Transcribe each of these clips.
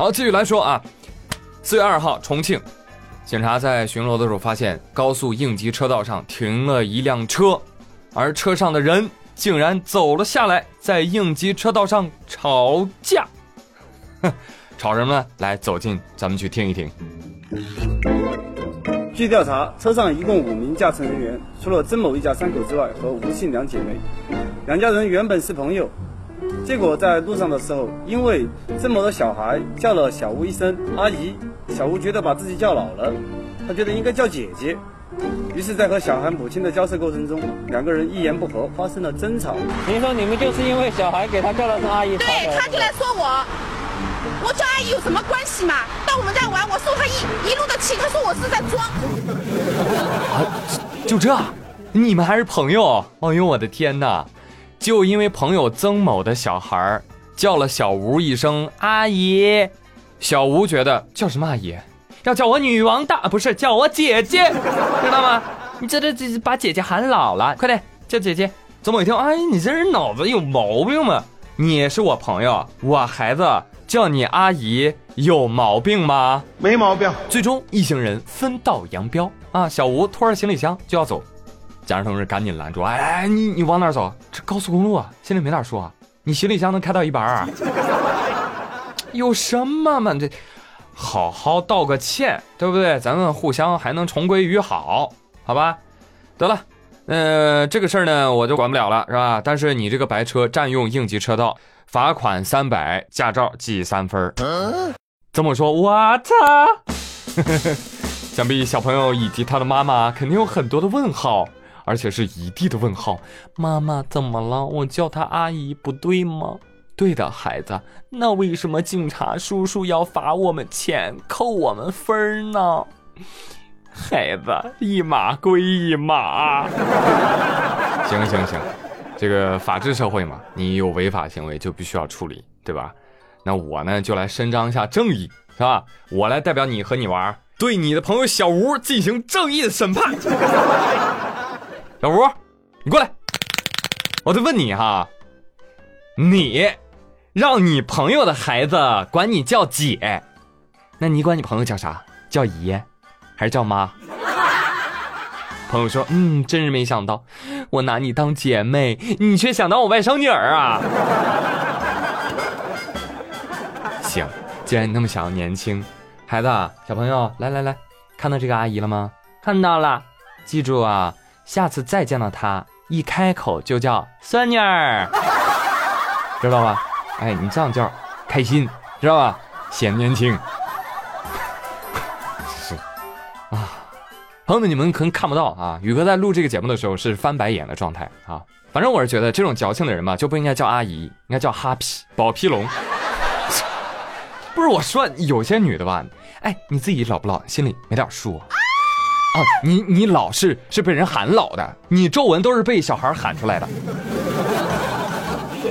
好，继续来说啊，四月二号，重庆，警察在巡逻的时候发现高速应急车道上停了一辆车，而车上的人竟然走了下来，在应急车道上吵架。哼，吵什么呢？来，走近，咱们去听一听。据调查，车上一共五名驾乘人员，除了曾某一家三口之外，和吴姓两姐妹。两家人原本是朋友，结果在路上的时候，因为这么多小孩叫了小吴一声阿姨，小吴觉得把自己叫老了，他觉得应该叫姐姐，于是，在和小孩母亲的交涉过程中，两个人一言不合，发生了争吵。您说你们就是因为小孩给他叫了声阿姨，对，他就来说我。我叫阿姨有什么关系嘛？到我们家玩，我受他一一路的气，他说我是在装。啊，就这？你们还是朋友？哎呦我的天哪！就因为朋友曾某的小孩叫了小吴一声阿姨，小吴觉得叫什么阿姨？要叫我女王大，不是叫我姐姐，知道吗？你这这这把姐姐喊老了，快点叫姐姐。曾某一听，阿姨，你这人脑子有毛病吗？你是我朋友，我孩子。叫你阿姨有毛病吗？没毛病。最终一行人分道扬镳啊！小吴拖着行李箱就要走，检查同志赶紧拦住：“哎，你你往哪走？这高速公路啊，心里没点数啊？你行李箱能开到一百二？有什么嘛？这好好道个歉，对不对？咱们互相还能重归于好，好吧？得了，呃，这个事儿呢，我就管不了了，是吧？但是你这个白车占用应急车道。罚款三百，驾照记三分这么说，我操！想必小朋友以及他的妈妈肯定有很多的问号，而且是一地的问号。妈妈怎么了？我叫她阿姨不对吗？对的，孩子。那为什么警察叔叔要罚我们钱、扣我们分呢？孩子，一码归一码。行行行。这个法治社会嘛，你有违法行为就必须要处理，对吧？那我呢就来伸张一下正义，是吧？我来代表你和你玩，对你的朋友小吴进行正义的审判。小吴，你过来，我在问你哈，你让你朋友的孩子管你叫姐，那你管你朋友叫啥？叫姨，还是叫妈？朋友说：“嗯，真是没想到，我拿你当姐妹，你却想当我外甥女儿啊！” 行，既然你那么想要年轻，孩子，小朋友，来来来，看到这个阿姨了吗？看到了，记住啊，下次再见到她，一开口就叫孙女儿，知道吧？哎，你这样叫开心，知道吧？显年轻。啊朋友们，你们可能看不到啊，宇哥在录这个节目的时候是翻白眼的状态啊。反正我是觉得这种矫情的人嘛，就不应该叫阿姨，应该叫哈皮宝皮龙。不是我说，有些女的吧，哎，你自己老不老，心里没点数啊？啊，你你老是是被人喊老的，你皱纹都是被小孩喊出来的。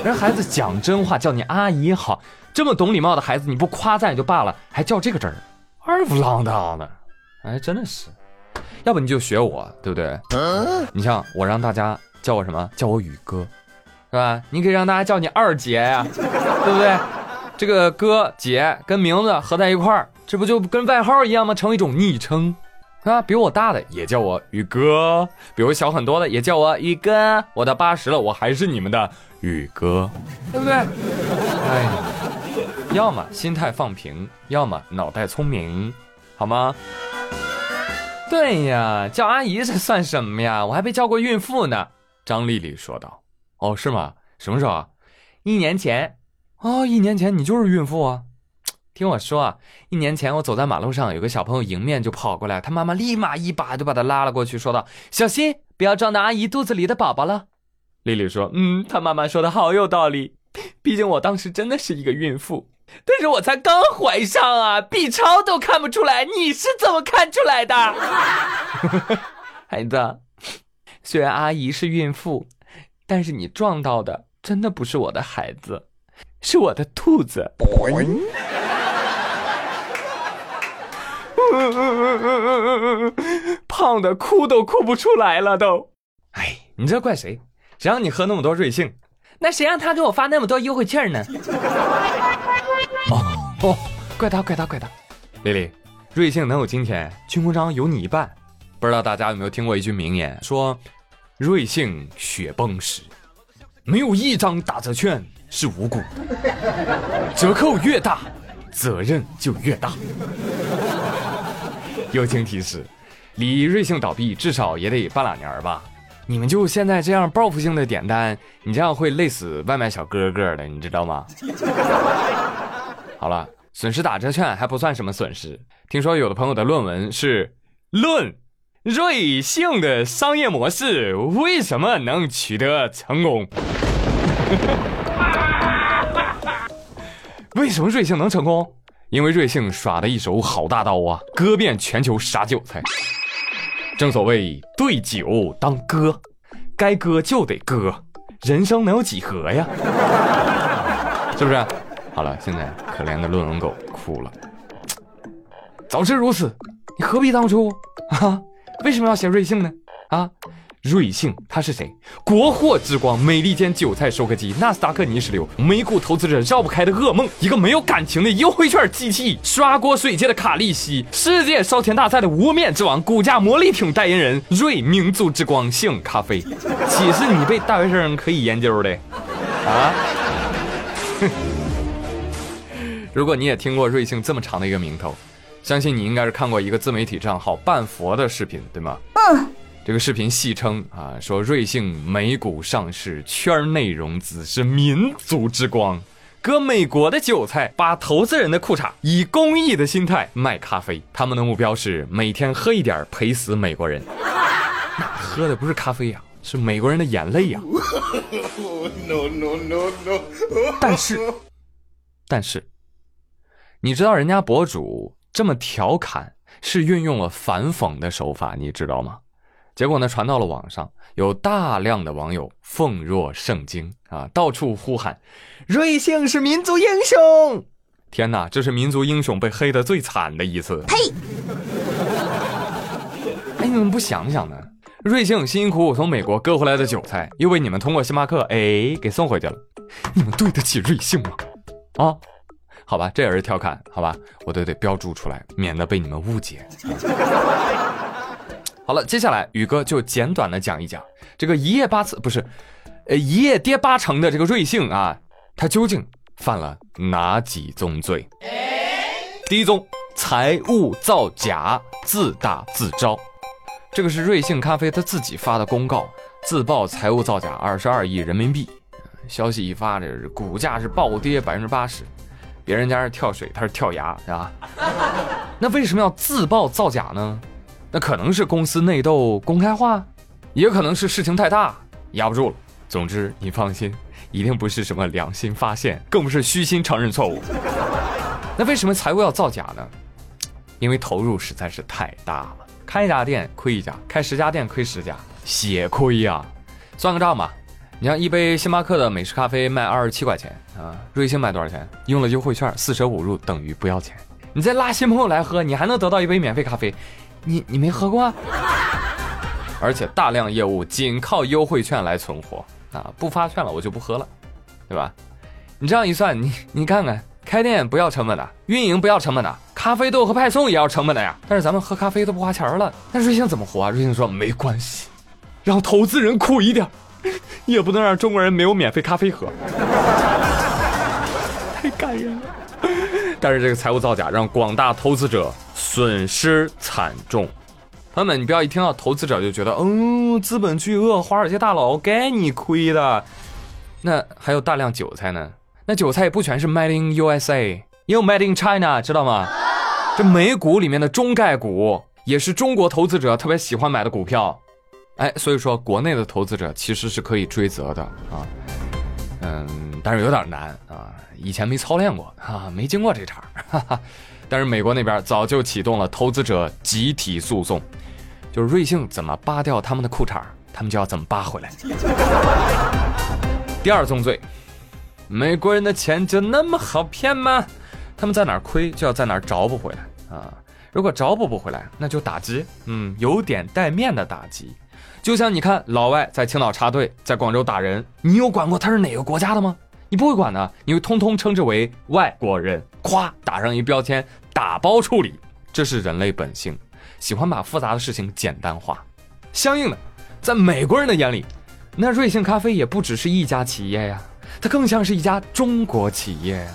人孩子讲真话，叫你阿姨好，这么懂礼貌的孩子，你不夸赞也就罢了，还叫这个真儿，二不浪当的，哎，真的是。要不你就学我，对不对？你像我让大家叫我什么？叫我宇哥，是吧？你可以让大家叫你二姐呀，对不对？这个哥姐跟名字合在一块儿，这不就跟外号一样吗？成为一种昵称，啊，比我大的也叫我宇哥，比我小很多的也叫我宇哥。我到八十了，我还是你们的宇哥，对不对？哎，要么心态放平，要么脑袋聪明，好吗？对呀，叫阿姨这算什么呀？我还被叫过孕妇呢。张丽丽说道。哦，是吗？什么时候啊？一年前。哦，一年前你就是孕妇啊？听我说啊，一年前我走在马路上，有个小朋友迎面就跑过来，他妈妈立马一把就把他拉了过去，说道：“小心，不要撞到阿姨肚子里的宝宝了。”丽丽说：“嗯，他妈妈说的好有道理，毕竟我当时真的是一个孕妇。”但是我才刚怀上啊，B 超都看不出来，你是怎么看出来的？孩子，虽然阿姨是孕妇，但是你撞到的真的不是我的孩子，是我的兔子。胖的哭都哭不出来了都。哎，你这怪谁？谁让你喝那么多瑞幸？那谁让他给我发那么多优惠券呢？哦哦怪他，怪他，怪他。丽丽，瑞幸能有今天，军功章有你一半。不知道大家有没有听过一句名言，说瑞幸雪崩时，没有一张打折券是无辜的，折扣越大，责任就越大。友情提示：离瑞幸倒闭至少也得半拉年吧？你们就现在这样报复性的点单，你这样会累死外卖小哥哥的，你知道吗？好了，损失打折券还不算什么损失。听说有的朋友的论文是论瑞幸的商业模式为什么能取得成功？为什么瑞幸能成功？因为瑞幸耍的一手好大刀啊，割遍全球杀韭菜。正所谓对酒当歌，该割就得割，人生能有几何呀？是不是？好了，现在可怜的论文狗哭了。早知如此，你何必当初啊？为什么要写瑞幸呢？啊？瑞幸他是谁？国货之光，美利坚韭菜收割机，纳斯达克泥石流，美股投资者绕不开的噩梦，一个没有感情的优惠券机器，刷锅水界的卡利西，世界烧钱大赛的无面之王，股价魔力挺代言人，瑞民族之光性咖啡，岂是你被大学生可以研究的？啊？如果你也听过瑞幸这么长的一个名头，相信你应该是看过一个自媒体账号半佛的视频，对吗？嗯。这个视频戏称啊，说瑞幸美股上市，圈内融资是民族之光，割美国的韭菜，把投资人的裤衩，以公益的心态卖咖啡。他们的目标是每天喝一点，赔死美国人。那喝的不是咖啡呀，是美国人的眼泪呀。No no no no。但是，但是，你知道人家博主这么调侃，是运用了反讽的手法，你知道吗？结果呢，传到了网上，有大量的网友奉若圣经啊，到处呼喊：“瑞幸是民族英雄！”天哪，这是民族英雄被黑的最惨的一次。呸！哎，你们不想想呢？瑞幸辛辛苦苦从美国割回来的韭菜，又被你们通过星巴克哎给送回去了，你们对得起瑞幸吗？啊，好吧，这也是调侃，好吧，我都得标注出来，免得被你们误解。好了，接下来宇哥就简短的讲一讲这个一夜八次不是，呃一夜跌八成的这个瑞幸啊，他究竟犯了哪几宗罪？第一宗，财务造假，自打自招。这个是瑞幸咖啡他自己发的公告，自曝财务造假二十二亿人民币。消息一发，这是股价是暴跌百分之八十。别人家是跳水，他是跳崖，是吧？那为什么要自曝造假呢？那可能是公司内斗公开化，也可能是事情太大压不住了。总之，你放心，一定不是什么良心发现，更不是虚心承认错误。那为什么财务要造假呢？因为投入实在是太大了，开一家店亏一家，开十家店亏十家，血亏呀！算个账吧，你像一杯星巴克的美式咖啡卖二十七块钱啊，瑞幸卖多少钱？用了优惠券，四舍五入等于不要钱。你再拉新朋友来喝，你还能得到一杯免费咖啡。你你没喝过，而且大量业务仅靠优惠券来存活啊！不发券了，我就不喝了，对吧？你这样一算，你你看看，开店不要成本的，运营不要成本的，咖啡豆和派送也要成本的呀。但是咱们喝咖啡都不花钱了，那瑞幸怎么活啊？瑞幸说没关系，让投资人苦一点，也不能让中国人没有免费咖啡喝。太感人了。但是这个财务造假让广大投资者。损失惨重，朋友们，你不要一听到投资者就觉得，嗯，资本巨鳄、华尔街大佬该你亏的。那还有大量韭菜呢？那韭菜也不全是 Made in USA，也有 Made in China，知道吗？这美股里面的中概股也是中国投资者特别喜欢买的股票。哎，所以说国内的投资者其实是可以追责的啊。嗯，但是有点难啊，以前没操练过啊，没经过这茬哈哈。但是美国那边早就启动了投资者集体诉讼，就是瑞幸怎么扒掉他们的裤衩，他们就要怎么扒回来。第二宗罪，美国人的钱就那么好骗吗？他们在哪儿亏就要在哪儿找补回来啊！如果找补不回来，那就打击，嗯，有点带面的打击。就像你看老外在青岛插队，在广州打人，你有管过他是哪个国家的吗？你不会管的，你会通通称之为外国人。咵打上一标签，打包处理，这是人类本性，喜欢把复杂的事情简单化。相应的，在美国人的眼里，那瑞幸咖啡也不只是一家企业呀，它更像是一家中国企业呀。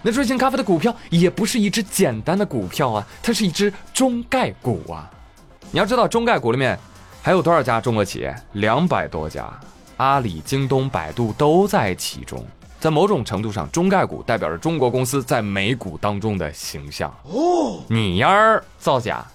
那瑞幸咖啡的股票也不是一只简单的股票啊，它是一只中概股啊。你要知道，中概股里面还有多少家中国企业？两百多家，阿里、京东、百度都在其中。在某种程度上，中概股代表着中国公司在美股当中的形象。哦，你丫儿造假，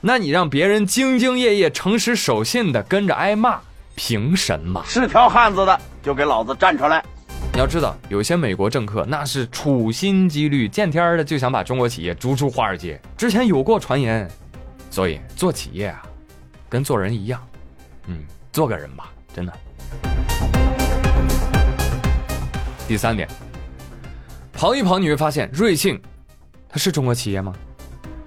那你让别人兢兢业业、诚实守信的跟着挨骂，凭什么？是条汉子的就给老子站出来！你要知道，有些美国政客那是处心积虑、见天儿的就想把中国企业逐出华尔街。之前有过传言，所以做企业啊，跟做人一样，嗯，做个人吧，真的。第三点，跑一跑你会发现，瑞幸，它是中国企业吗？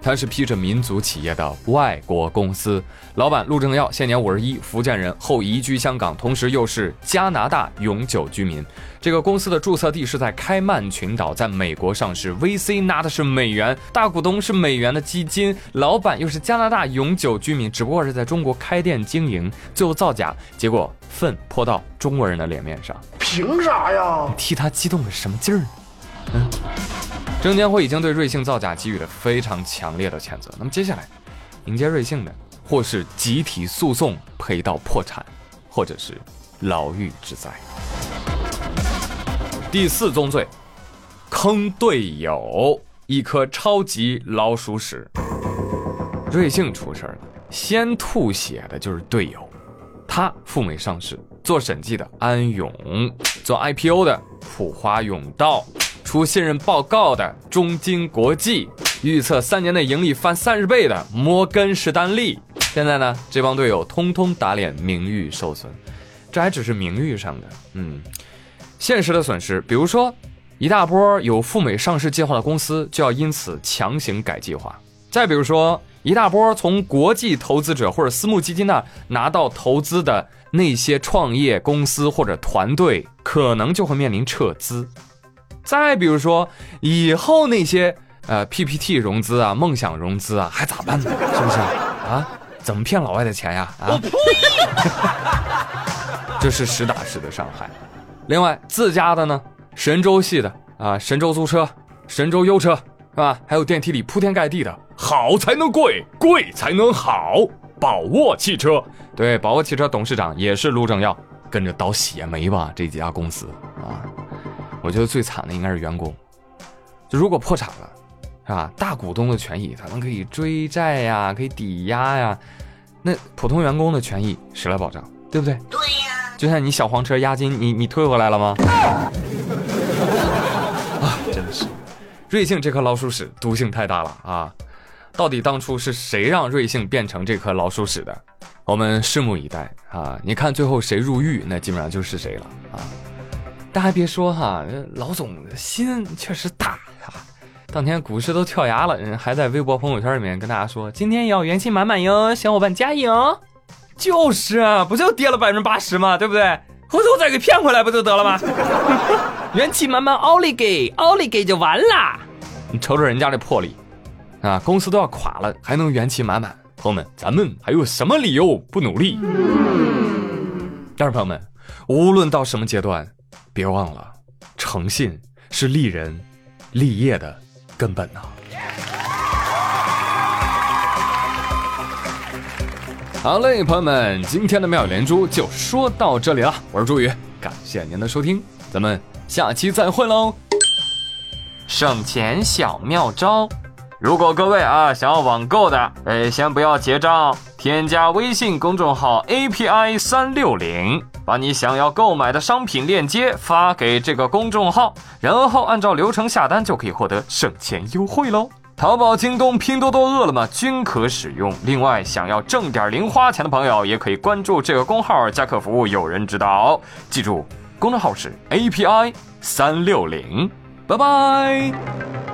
它是披着民族企业的外国公司，老板陆正耀现年五十一，福建人，后移居香港，同时又是加拿大永久居民。这个公司的注册地是在开曼群岛，在美国上市，VC 拿的是美元，大股东是美元的基金，老板又是加拿大永久居民，只不过是在中国开店经营，最后造假，结果粪泼到中国人的脸面上，凭啥呀？你替他激动个什么劲儿呢？嗯。证监会已经对瑞幸造假给予了非常强烈的谴责。那么接下来，迎接瑞幸的，或是集体诉讼赔到破产，或者是牢狱之灾。第四宗罪，坑队友，一颗超级老鼠屎。瑞幸出事了，先吐血的就是队友，他赴美上市做审计的安永，做 IPO 的普华永道。出信任报告的中金国际，预测三年内盈利翻三十倍的摩根士丹利，现在呢，这帮队友通通打脸，名誉受损，这还只是名誉上的，嗯，现实的损失，比如说，一大波有赴美上市计划的公司就要因此强行改计划，再比如说，一大波从国际投资者或者私募基金那拿到投资的那些创业公司或者团队，可能就会面临撤资。再比如说，以后那些呃 PPT 融资啊、梦想融资啊，还咋办呢？是不是啊？怎么骗老外的钱呀？啊！这是实打实的伤害。另外，自家的呢，神州系的啊，神州租车、神州优车是吧？还有电梯里铺天盖地的好才能贵，贵才能好。宝沃汽车，对，宝沃汽车董事长也是卢正耀，跟着倒血霉吧？这几家公司啊。我觉得最惨的应该是员工，就如果破产了，是吧？大股东的权益他们可以追债呀，可以抵押呀，那普通员工的权益谁来保障？对不对？对呀。就像你小黄车押金，你你退回来了吗？啊，真的是，瑞幸这颗老鼠屎毒性太大了啊！到底当初是谁让瑞幸变成这颗老鼠屎的？我们拭目以待啊！你看最后谁入狱，那基本上就是谁了啊！但还别说哈，老总心确实大呀！当天股市都跳崖了，人还在微博朋友圈里面跟大家说：“今天要元气满满哟，小伙伴加油！”就是啊，不就跌了百分之八十吗？对不对？回头再给骗回来不就得了吗？元气满满，奥利给，奥利给就完啦。你瞅瞅人家这魄力啊，公司都要垮了，还能元气满满。朋友们，咱们还有什么理由不努力？但是朋友们，无论到什么阶段。别忘了，诚信是立人立业的根本呐。好嘞，朋友们，今天的妙语连珠就说到这里了。我是朱宇，感谢您的收听，咱们下期再会喽。省钱小妙招。如果各位啊想要网购的，哎，先不要结账，添加微信公众号 API 三六零，把你想要购买的商品链接发给这个公众号，然后按照流程下单就可以获得省钱优惠喽。淘宝、京东、拼多多、饿了么均可使用。另外，想要挣点零花钱的朋友，也可以关注这个公号加客服，有人指导。记住，公众号是 API 三六零。拜拜。